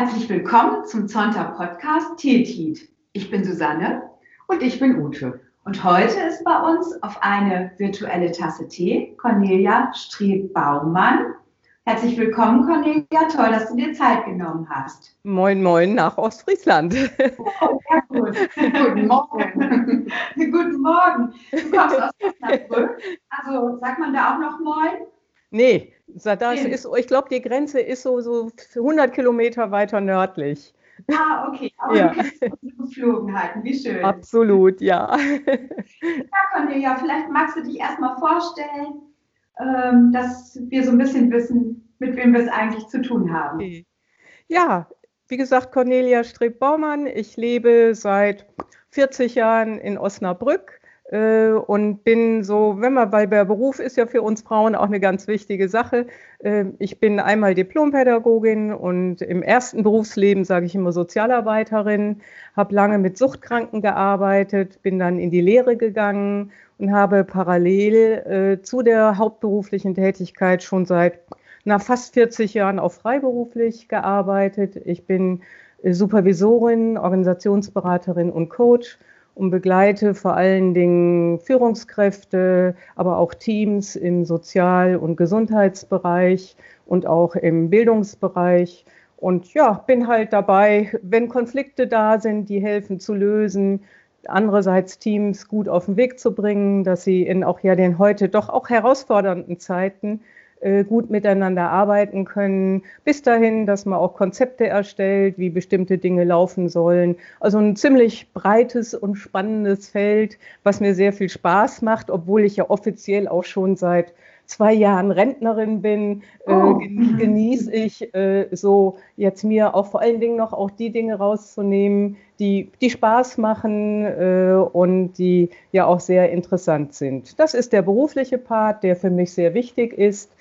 Herzlich willkommen zum Zonta Podcast Tiltit. Ich bin Susanne und ich bin Ute. Und heute ist bei uns auf eine virtuelle Tasse Tee Cornelia Streb-Baumann. Herzlich willkommen, Cornelia. Toll, dass du dir Zeit genommen hast. Moin, moin nach Ostfriesland. Oh, sehr gut. Guten Morgen. Guten Morgen. Du kommst aus Osnabrück. Also sagt man da auch noch Moin? Nee, das ist, ich glaube, die Grenze ist so, so 100 Kilometer weiter nördlich. Ah, okay. Aber ja. du kennst unsere Geflogenheiten. Wie schön. Absolut, ja. Ja, Cornelia, vielleicht magst du dich erstmal vorstellen, ähm, dass wir so ein bisschen wissen, mit wem wir es eigentlich zu tun haben. Ja, wie gesagt, Cornelia Streb-Baumann. Ich lebe seit 40 Jahren in Osnabrück und bin so, wenn man bei der Beruf ist ja für uns Frauen auch eine ganz wichtige Sache. Äh, ich bin einmal Diplompädagogin und im ersten Berufsleben sage ich immer Sozialarbeiterin, habe lange mit Suchtkranken gearbeitet, bin dann in die Lehre gegangen und habe parallel äh, zu der hauptberuflichen Tätigkeit schon seit na, fast 40 Jahren auch freiberuflich gearbeitet. Ich bin Supervisorin, Organisationsberaterin und Coach und begleite vor allen Dingen Führungskräfte, aber auch Teams im Sozial- und Gesundheitsbereich und auch im Bildungsbereich. Und ja, bin halt dabei, wenn Konflikte da sind, die helfen zu lösen, andererseits Teams gut auf den Weg zu bringen, dass sie in auch ja den heute doch auch herausfordernden Zeiten gut miteinander arbeiten können, bis dahin, dass man auch Konzepte erstellt, wie bestimmte Dinge laufen sollen. Also ein ziemlich breites und spannendes Feld, was mir sehr viel Spaß macht, obwohl ich ja offiziell auch schon seit zwei Jahren Rentnerin bin, äh, oh. äh, genieße ich äh, so jetzt mir auch vor allen Dingen noch auch die Dinge rauszunehmen, die, die Spaß machen äh, und die ja auch sehr interessant sind. Das ist der berufliche Part, der für mich sehr wichtig ist.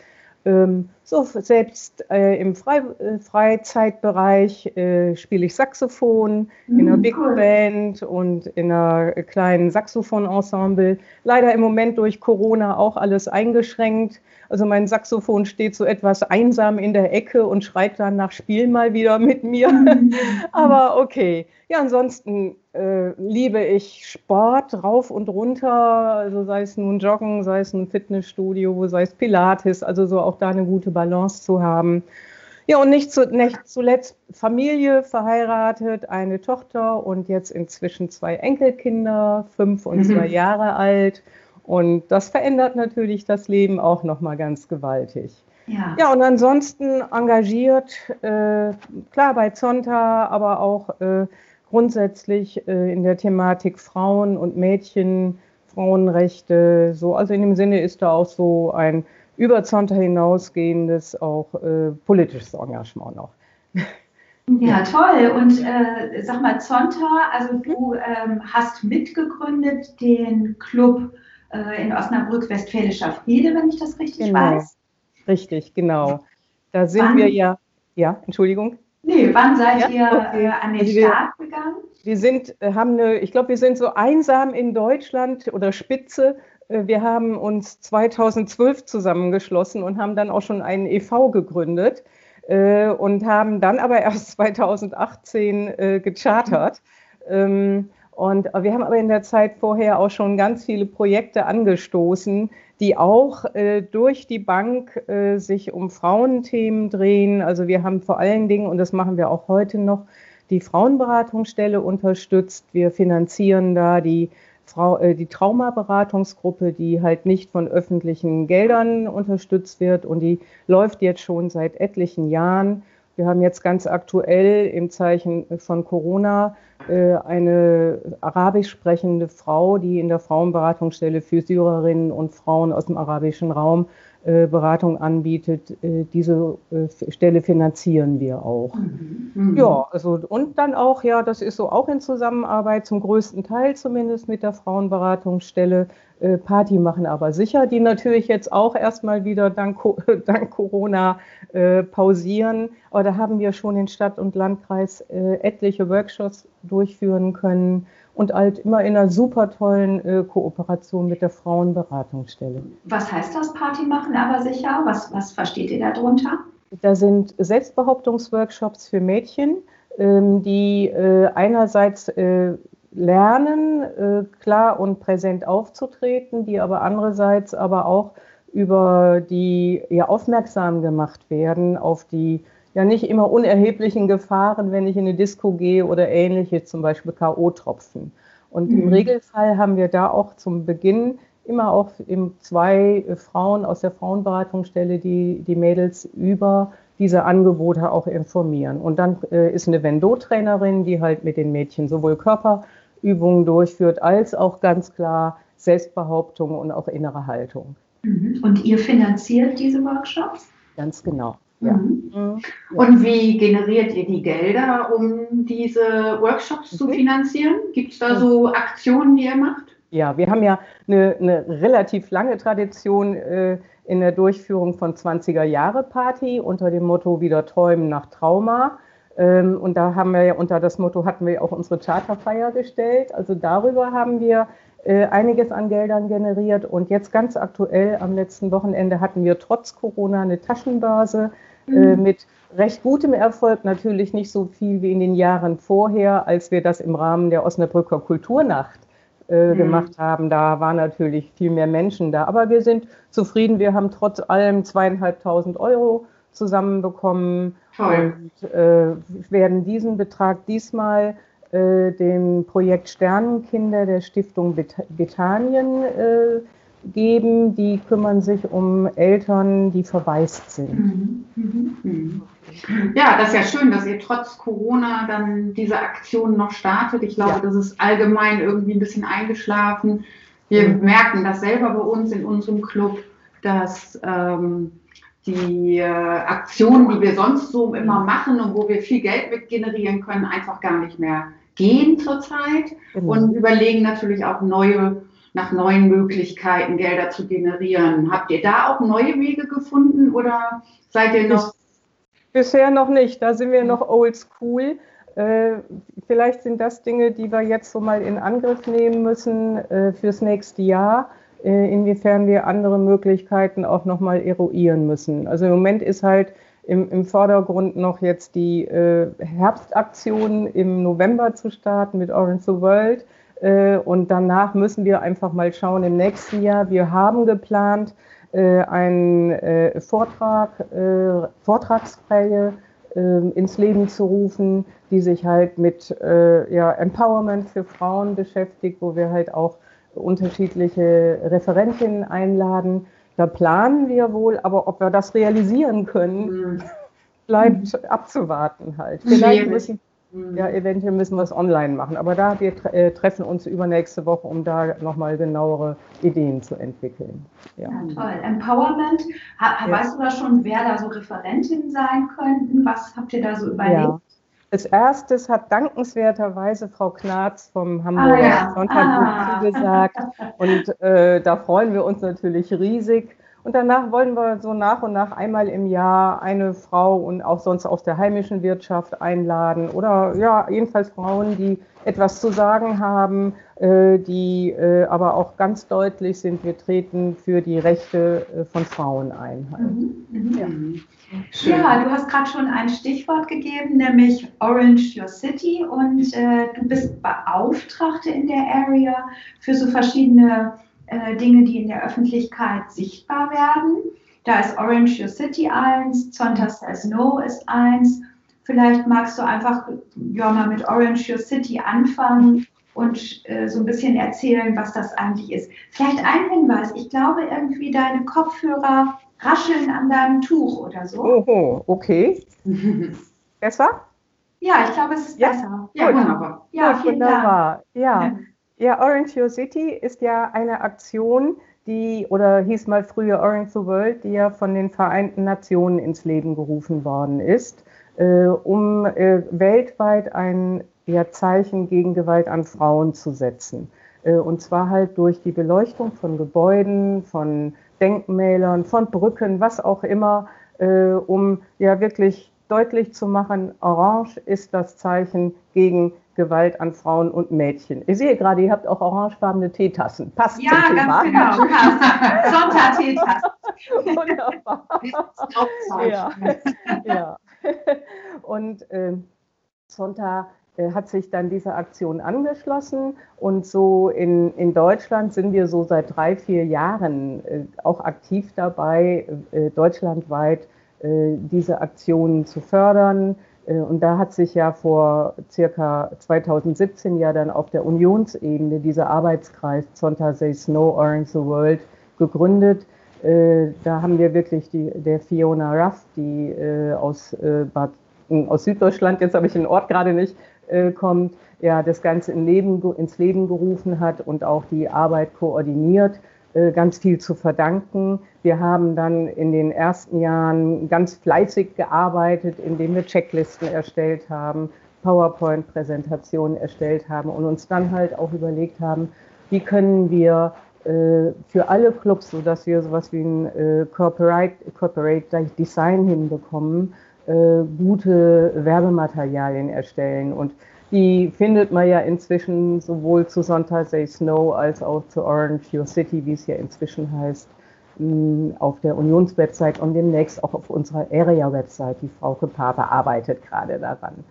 Ähm, so, selbst äh, im Frei, äh, Freizeitbereich äh, spiele ich Saxophon in einer mm, Big. Band und in einer kleinen Saxophon-Ensemble. Leider im Moment durch Corona auch alles eingeschränkt. Also mein Saxophon steht so etwas einsam in der Ecke und schreit dann nach Spiel mal wieder mit mir. Mm. Aber okay. Ja, ansonsten äh, liebe ich Sport rauf und runter, also sei es nun Joggen, sei es nun Fitnessstudio, sei es Pilates, also so auch da eine gute Balance zu haben. Ja, und nicht, zu, nicht zuletzt Familie, verheiratet, eine Tochter und jetzt inzwischen zwei Enkelkinder, fünf und mhm. zwei Jahre alt. Und das verändert natürlich das Leben auch nochmal ganz gewaltig. Ja. ja, und ansonsten engagiert, äh, klar bei Zonta, aber auch äh, grundsätzlich äh, in der Thematik Frauen und Mädchen, Frauenrechte, so, also in dem Sinne ist da auch so ein über Zonta hinausgehendes auch äh, politisches Engagement noch. Ja, toll. Und äh, sag mal, Zonta, also du ähm, hast mitgegründet den Club äh, in Osnabrück Westfälischer Friede, wenn ich das richtig genau. weiß. Richtig, genau. Da sind Wann? wir ja, ja, Entschuldigung. Nee, wann seid ja? ihr okay. äh, an den also Start gegangen? Wir sind, äh, haben eine, ich glaube, wir sind so einsam in Deutschland oder Spitze. Äh, wir haben uns 2012 zusammengeschlossen und haben dann auch schon einen EV gegründet äh, und haben dann aber erst 2018 äh, gechartert. Ähm, und wir haben aber in der Zeit vorher auch schon ganz viele Projekte angestoßen, die auch äh, durch die Bank äh, sich um Frauenthemen drehen. Also wir haben vor allen Dingen, und das machen wir auch heute noch, die Frauenberatungsstelle unterstützt. Wir finanzieren da die, äh, die Traumaberatungsgruppe, die halt nicht von öffentlichen Geldern unterstützt wird und die läuft jetzt schon seit etlichen Jahren. Wir haben jetzt ganz aktuell im Zeichen von Corona äh, eine arabisch sprechende Frau, die in der Frauenberatungsstelle für Syrerinnen und Frauen aus dem arabischen Raum äh, Beratung anbietet. Äh, diese Stelle finanzieren wir auch. Mhm. Mhm. Ja, also und dann auch, ja, das ist so auch in Zusammenarbeit, zum größten Teil zumindest mit der Frauenberatungsstelle Party machen aber sicher, die natürlich jetzt auch erstmal wieder dank, dank Corona äh, pausieren. Aber da haben wir schon in Stadt und Landkreis äh, etliche Workshops durchführen können und halt immer in einer super tollen äh, Kooperation mit der Frauenberatungsstelle. Was heißt das Party machen, aber sicher? Was, was versteht ihr darunter? Da sind Selbstbehauptungsworkshops für Mädchen, ähm, die äh, einerseits äh, lernen, äh, klar und präsent aufzutreten, die aber andererseits aber auch über die ja aufmerksam gemacht werden auf die ja nicht immer unerheblichen Gefahren, wenn ich in eine Disco gehe oder ähnliche, zum Beispiel K.O.-Tropfen. Und mhm. im Regelfall haben wir da auch zum Beginn immer auch zwei Frauen aus der Frauenberatungsstelle, die die Mädels über diese Angebote auch informieren. Und dann äh, ist eine Vendo-Trainerin, die halt mit den Mädchen sowohl Körperübungen durchführt, als auch ganz klar Selbstbehauptung und auch innere Haltung. Mhm. Und ihr finanziert diese Workshops? Ganz genau. Ja. Mhm. Und wie generiert ihr die Gelder, um diese Workshops zu mhm. finanzieren? Gibt es da so Aktionen, die ihr macht? Ja, wir haben ja eine, eine relativ lange Tradition äh, in der Durchführung von 20er Jahre Party unter dem Motto Wieder träumen nach Trauma. Ähm, und da haben wir ja unter das Motto hatten wir auch unsere Charterfeier gestellt. Also darüber haben wir äh, einiges an Geldern generiert. Und jetzt ganz aktuell am letzten Wochenende hatten wir trotz Corona eine Taschenbörse äh, mhm. mit recht gutem Erfolg, natürlich nicht so viel wie in den Jahren vorher, als wir das im Rahmen der Osnabrücker Kulturnacht äh, mhm. gemacht haben. Da waren natürlich viel mehr Menschen da. Aber wir sind zufrieden. Wir haben trotz allem zweieinhalbtausend Euro zusammenbekommen Toll. und äh, werden diesen Betrag diesmal äh, dem Projekt Sternenkinder der Stiftung Bethanien äh, geben, die kümmern sich um Eltern, die verwaist sind. Mhm. Mhm. Ja, das ist ja schön, dass ihr trotz Corona dann diese Aktion noch startet. Ich glaube, ja. das ist allgemein irgendwie ein bisschen eingeschlafen. Wir mhm. merken das selber bei uns in unserem Club, dass ähm, die äh, Aktionen, die wir sonst so immer machen und wo wir viel Geld mit generieren können, einfach gar nicht mehr gehen zurzeit genau. und überlegen natürlich auch neue nach neuen Möglichkeiten Gelder zu generieren. Habt ihr da auch neue Wege gefunden oder seid ihr noch? Bisher noch nicht, da sind wir noch old school. Äh, vielleicht sind das Dinge, die wir jetzt so mal in Angriff nehmen müssen äh, fürs nächste Jahr, äh, inwiefern wir andere Möglichkeiten auch nochmal eruieren müssen. Also im Moment ist halt im, im Vordergrund noch jetzt die Herbstaktion im November zu starten mit Orange the World. Äh, und danach müssen wir einfach mal schauen im nächsten Jahr. Wir haben geplant, äh, einen äh, Vortrag, Vortragsreihe ins Leben zu rufen, die sich halt mit ja, Empowerment für Frauen beschäftigt, wo wir halt auch unterschiedliche Referentinnen einladen. Da planen wir wohl, aber ob wir das realisieren können, mhm. bleibt abzuwarten halt. Vielleicht müssen, ja, mhm. eventuell müssen wir es online machen. Aber da wir äh, treffen uns übernächste Woche, um da nochmal genauere Ideen zu entwickeln. Ja, ja toll. Empowerment. Ha, ja. Weißt du da schon, wer da so Referentinnen sein könnten? Was habt ihr da so überlegt? Ja. Als erstes hat dankenswerterweise Frau Knarz vom Hamburger ah, ja. Sonntagbuch ah. zugesagt. Und äh, da freuen wir uns natürlich riesig. Und danach wollen wir so nach und nach einmal im Jahr eine Frau und auch sonst aus der heimischen Wirtschaft einladen oder ja, jedenfalls Frauen, die etwas zu sagen haben, äh, die äh, aber auch ganz deutlich sind, wir treten für die Rechte äh, von Frauen ein. Halt. Mhm. Mhm. Ja. ja. du hast gerade schon ein Stichwort gegeben, nämlich Orange Your City und äh, du bist Beauftragte in der Area für so verschiedene äh, Dinge, die in der Öffentlichkeit sichtbar werden. Da ist Orange Your City eins, Zonta Says No ist eins. Vielleicht magst du einfach ja, mal mit Orange Your City anfangen und äh, so ein bisschen erzählen, was das eigentlich ist. Vielleicht ein Hinweis. Ich glaube irgendwie deine Kopfhörer rascheln an deinem Tuch oder so. Oho, okay. besser? Ja, ich glaube, es ist ja? besser. Ja, wunderbar. Ja, Gut, wunderbar. Dank. Ja. Ja, Orange Your City ist ja eine Aktion, die, oder hieß mal früher Orange the World, die ja von den Vereinten Nationen ins Leben gerufen worden ist, äh, um äh, weltweit ein ja, Zeichen gegen Gewalt an Frauen zu setzen. Äh, und zwar halt durch die Beleuchtung von Gebäuden, von Denkmälern, von Brücken, was auch immer, äh, um ja wirklich deutlich zu machen, Orange ist das Zeichen gegen Gewalt an Frauen und Mädchen. Ich sehe gerade, ihr habt auch orangefarbene Teetassen. Passt ja, zum Thema. Ja, ganz genau. Sonntag-Teetassen. Wunderbar. ja. ja. Und äh, Sonntag äh, hat sich dann dieser Aktion angeschlossen und so in, in Deutschland sind wir so seit drei, vier Jahren äh, auch aktiv dabei, äh, deutschlandweit äh, diese Aktionen zu fördern. Äh, und da hat sich ja vor circa 2017 ja dann auf der Unionsebene dieser Arbeitskreis Zonta Says No Orange the World gegründet. Äh, da haben wir wirklich die, der Fiona Ruff, die aus, Bad, aus Süddeutschland, jetzt habe ich den Ort gerade nicht, kommt, ja, das Ganze in Leben, ins Leben gerufen hat und auch die Arbeit koordiniert. Äh, ganz viel zu verdanken. Wir haben dann in den ersten Jahren ganz fleißig gearbeitet, indem wir Checklisten erstellt haben, PowerPoint-Präsentationen erstellt haben und uns dann halt auch überlegt haben, wie können wir äh, für alle Clubs, sodass wir sowas wie ein äh, Corporate, Corporate Design hinbekommen, gute Werbematerialien erstellen. Und die findet man ja inzwischen sowohl zu Sonntag Say Snow als auch zu Orange Your City, wie es ja inzwischen heißt, mm, auf der Unionswebsite und demnächst auch auf unserer Area-Website. Die Frau Pape arbeitet gerade daran.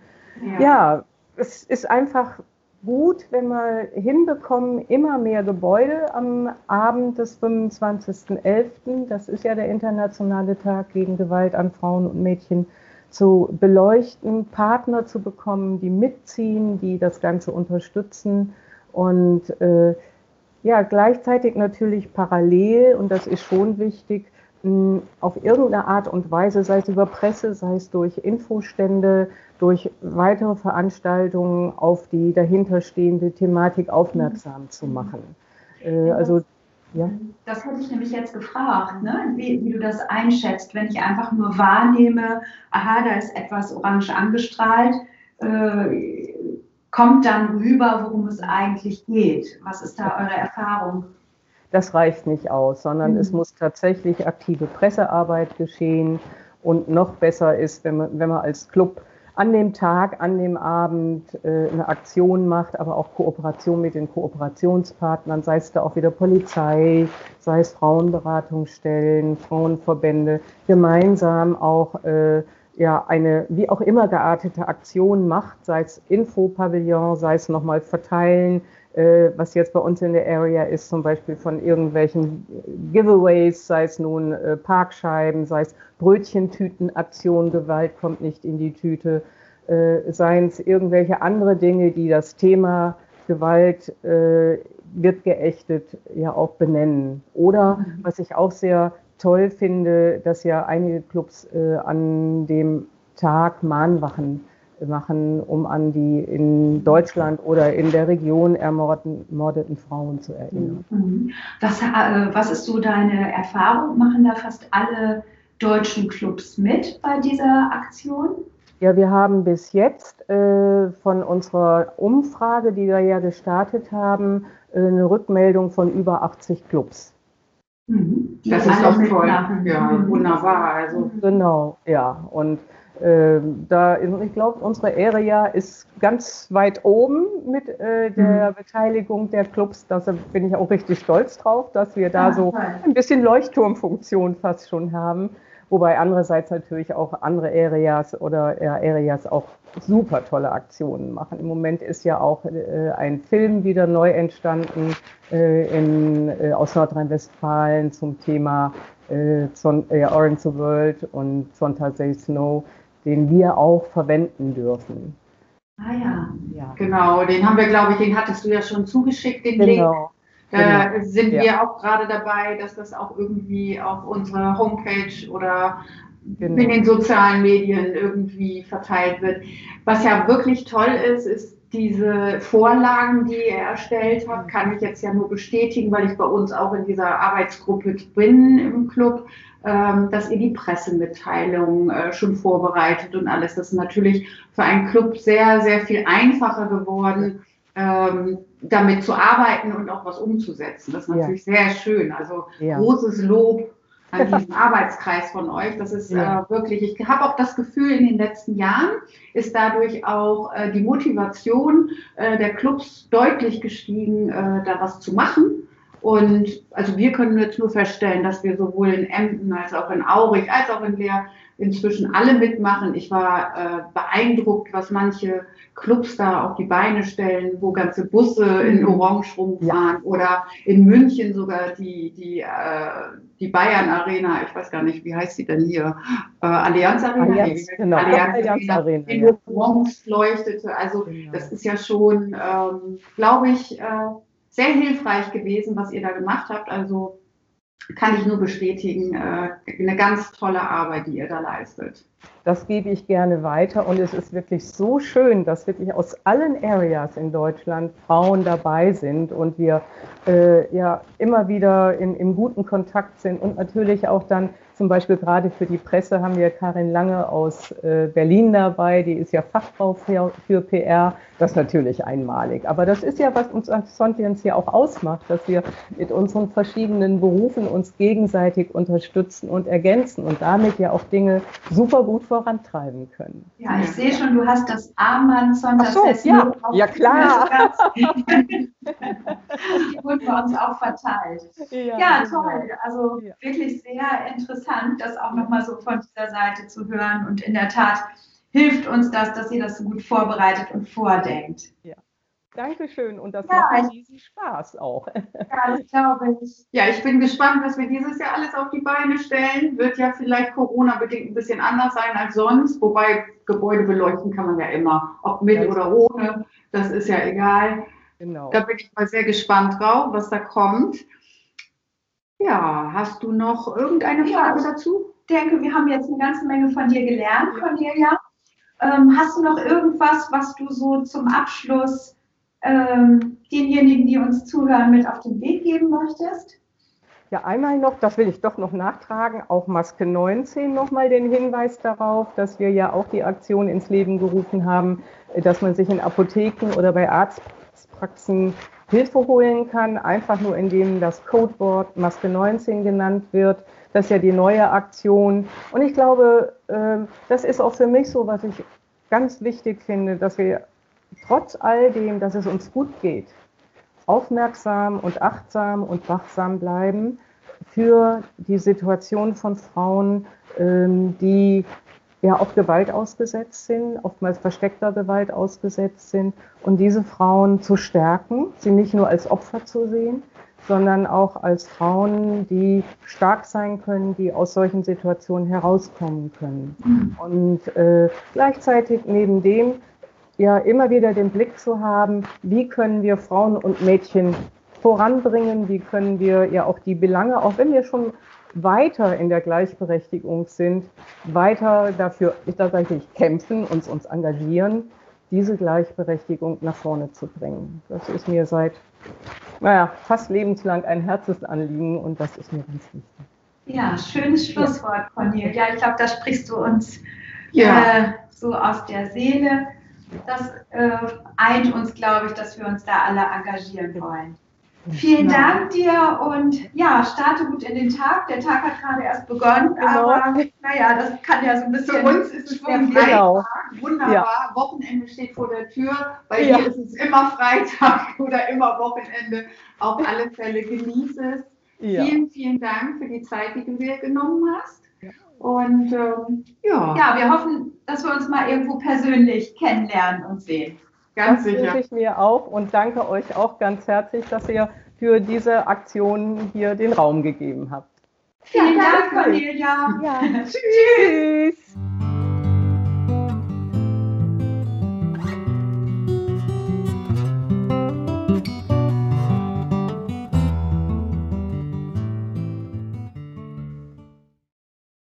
Ja. ja, es ist einfach gut, wenn wir hinbekommen, immer mehr Gebäude am Abend des 25.11., das ist ja der internationale Tag gegen Gewalt an Frauen und Mädchen, zu beleuchten, Partner zu bekommen, die mitziehen, die das Ganze unterstützen und äh, ja, gleichzeitig natürlich parallel, und das ist schon wichtig, mh, auf irgendeine Art und Weise, sei es über Presse, sei es durch Infostände, durch weitere Veranstaltungen auf die dahinterstehende Thematik aufmerksam zu machen. Äh, also ja. Das hätte ich nämlich jetzt gefragt, ne? wie, wie, du das einschätzt, wenn ich einfach nur wahrnehme, aha, da ist etwas orange angestrahlt, äh, kommt dann rüber, worum es eigentlich geht. Was ist da eure Erfahrung? Das reicht nicht aus, sondern mhm. es muss tatsächlich aktive Pressearbeit geschehen. Und noch besser ist, wenn man, wenn man als Club an dem Tag, an dem Abend äh, eine Aktion macht, aber auch Kooperation mit den Kooperationspartnern, sei es da auch wieder Polizei, sei es Frauenberatungsstellen, Frauenverbände, gemeinsam auch äh, ja, eine wie auch immer geartete Aktion macht, sei es Infopavillon, sei es nochmal verteilen, äh, was jetzt bei uns in der Area ist, zum Beispiel von irgendwelchen Giveaways, sei es nun äh, Parkscheiben, sei es Brötchentütenaktion, Gewalt kommt nicht in die Tüte, äh, seien es irgendwelche andere Dinge, die das Thema Gewalt äh, wird geächtet, ja auch benennen. Oder mhm. was ich auch sehr toll finde, dass ja einige Clubs äh, an dem Tag Mahnwachen machen, um an die in Deutschland oder in der Region ermordeten Frauen zu erinnern. Mhm. Was, äh, was ist so deine Erfahrung? Machen da fast alle deutschen Clubs mit bei dieser Aktion? Ja, wir haben bis jetzt äh, von unserer Umfrage, die wir ja gestartet haben, äh, eine Rückmeldung von über 80 Clubs. Mhm. Das ist doch toll. Ja, mhm. wunderbar. Also. Genau, ja. Und ähm, da, ich glaube, unsere Area ist ganz weit oben mit äh, der mhm. Beteiligung der Clubs. Da bin ich auch richtig stolz drauf, dass wir da ja, so ein bisschen Leuchtturmfunktion fast schon haben. Wobei andererseits natürlich auch andere Areas oder Areas auch super tolle Aktionen machen. Im Moment ist ja auch äh, ein Film wieder neu entstanden äh, in, äh, aus Nordrhein-Westfalen zum Thema äh, Orange the World und Sonntag Say Snow den wir auch verwenden dürfen. Ah ja. ja. Genau, den haben wir, glaube ich, den hattest du ja schon zugeschickt, den genau. Link. Da genau. sind ja. wir auch gerade dabei, dass das auch irgendwie auf unserer Homepage oder genau. in den sozialen Medien irgendwie verteilt wird. Was ja wirklich toll ist, ist diese Vorlagen, die er erstellt hat, kann ich jetzt ja nur bestätigen, weil ich bei uns auch in dieser Arbeitsgruppe bin im Club, ähm, dass ihr die Pressemitteilung äh, schon vorbereitet und alles. Das ist natürlich für einen Club sehr, sehr viel einfacher geworden, ähm, damit zu arbeiten und auch was umzusetzen. Das ist natürlich ja. sehr schön. Also ja. großes Lob an diesen Arbeitskreis von euch. Das ist ja. äh, wirklich, ich habe auch das Gefühl, in den letzten Jahren ist dadurch auch äh, die Motivation äh, der Clubs deutlich gestiegen, äh, da was zu machen. Und also wir können jetzt nur feststellen, dass wir sowohl in Emden als auch in Aurich als auch in Leer inzwischen alle mitmachen. Ich war äh, beeindruckt, was manche Clubs da auf die Beine stellen, wo ganze Busse in mhm. Orange rumfahren ja. oder in München sogar die, die, äh, die Bayern Arena, ich weiß gar nicht, wie heißt sie denn hier? Äh, Allianz Arena? Allianz, nee, genau. Allianz, Allianz Arena, Arena in ja. Orange leuchtete. Also genau. das ist ja schon, ähm, glaube ich, äh, sehr hilfreich gewesen, was ihr da gemacht habt. Also kann ich nur bestätigen, äh, eine ganz tolle Arbeit, die ihr da leistet. Das gebe ich gerne weiter und es ist wirklich so schön, dass wirklich aus allen Areas in Deutschland Frauen dabei sind und wir äh, ja immer wieder in, im guten Kontakt sind und natürlich auch dann zum Beispiel gerade für die Presse haben wir Karin Lange aus äh, Berlin dabei, die ist ja Fachfrau für, für, PR. Das ist natürlich einmalig. Aber das ist ja, was uns als Sontians hier auch ausmacht, dass wir mit unseren verschiedenen Berufen uns gegenseitig unterstützen und ergänzen und damit ja auch Dinge super gut vorantreiben können. Ja, ich sehe schon, du hast das Armband Sonntags. Ach so, ja, ja klar. Die wurden bei uns auch verteilt. Ja, ja toll. Also ja. wirklich sehr interessant, das auch nochmal so von dieser Seite zu hören. Und in der Tat hilft uns das, dass ihr das so gut vorbereitet und vordenkt. Ja. Dankeschön und das ja, macht riesen Spaß auch. Ja, das glaube ich. Ja, ich bin gespannt, was wir dieses Jahr alles auf die Beine stellen. Wird ja vielleicht Corona-bedingt ein bisschen anders sein als sonst, wobei Gebäude beleuchten kann man ja immer, ob mit oder ohne, das ist ja egal. Genau. Da bin ich mal sehr gespannt drauf, was da kommt. Ja, hast du noch irgendeine Frage ja, dazu? Ich denke, wir haben jetzt eine ganze Menge von dir gelernt, Cornelia. Ähm, hast du noch irgendwas, was du so zum Abschluss ähm, denjenigen, die uns zuhören, mit auf den Weg geben möchtest? Ja, einmal noch, das will ich doch noch nachtragen, auch Maske 19 nochmal den Hinweis darauf, dass wir ja auch die Aktion ins Leben gerufen haben, dass man sich in Apotheken oder bei Arztpraxen Hilfe holen kann, einfach nur indem das Codewort Maske 19 genannt wird. Das ist ja die neue Aktion. Und ich glaube, ähm, das ist auch für mich so, was ich ganz wichtig finde, dass wir trotz all dem, dass es uns gut geht, aufmerksam und achtsam und wachsam bleiben für die Situation von Frauen, ähm, die ja auf Gewalt ausgesetzt sind, oftmals versteckter Gewalt ausgesetzt sind und diese Frauen zu stärken, sie nicht nur als Opfer zu sehen, sondern auch als Frauen, die stark sein können, die aus solchen Situationen herauskommen können. Mhm. Und äh, gleichzeitig neben dem ja immer wieder den Blick zu haben, wie können wir Frauen und Mädchen voranbringen, wie können wir ja auch die Belange, auch wenn wir schon weiter in der Gleichberechtigung sind, weiter dafür, ich sage ich, kämpfen, uns uns engagieren, diese Gleichberechtigung nach vorne zu bringen. Das ist mir seit, naja, fast lebenslang ein Herzensanliegen und das ist mir ganz wichtig. Ja, schönes Schlusswort, Cornelia. Ja, ich glaube, da sprichst du uns ja. äh, so aus der Seele das äh, eint uns, glaube ich, dass wir uns da alle engagieren wollen. Vielen genau. Dank dir und ja, starte gut in den Tag. Der Tag hat gerade erst begonnen, genau. aber naja, das kann ja so ein bisschen. Für uns ist es der genau. Wunderbar. Ja. Wochenende steht vor der Tür. Bei ja. dir ist es immer Freitag oder immer Wochenende. Auf alle Fälle genieße es. Ja. Vielen, vielen Dank für die Zeit, die du dir genommen hast. Und ähm, ja. Ja, wir hoffen, dass wir uns mal irgendwo persönlich kennenlernen und sehen. Ganz das sicher. wünsche ich mir auch und danke euch auch ganz herzlich, dass ihr für diese Aktion hier den Raum gegeben habt. Vielen Dank, Cornelia. Ja. Tschüss.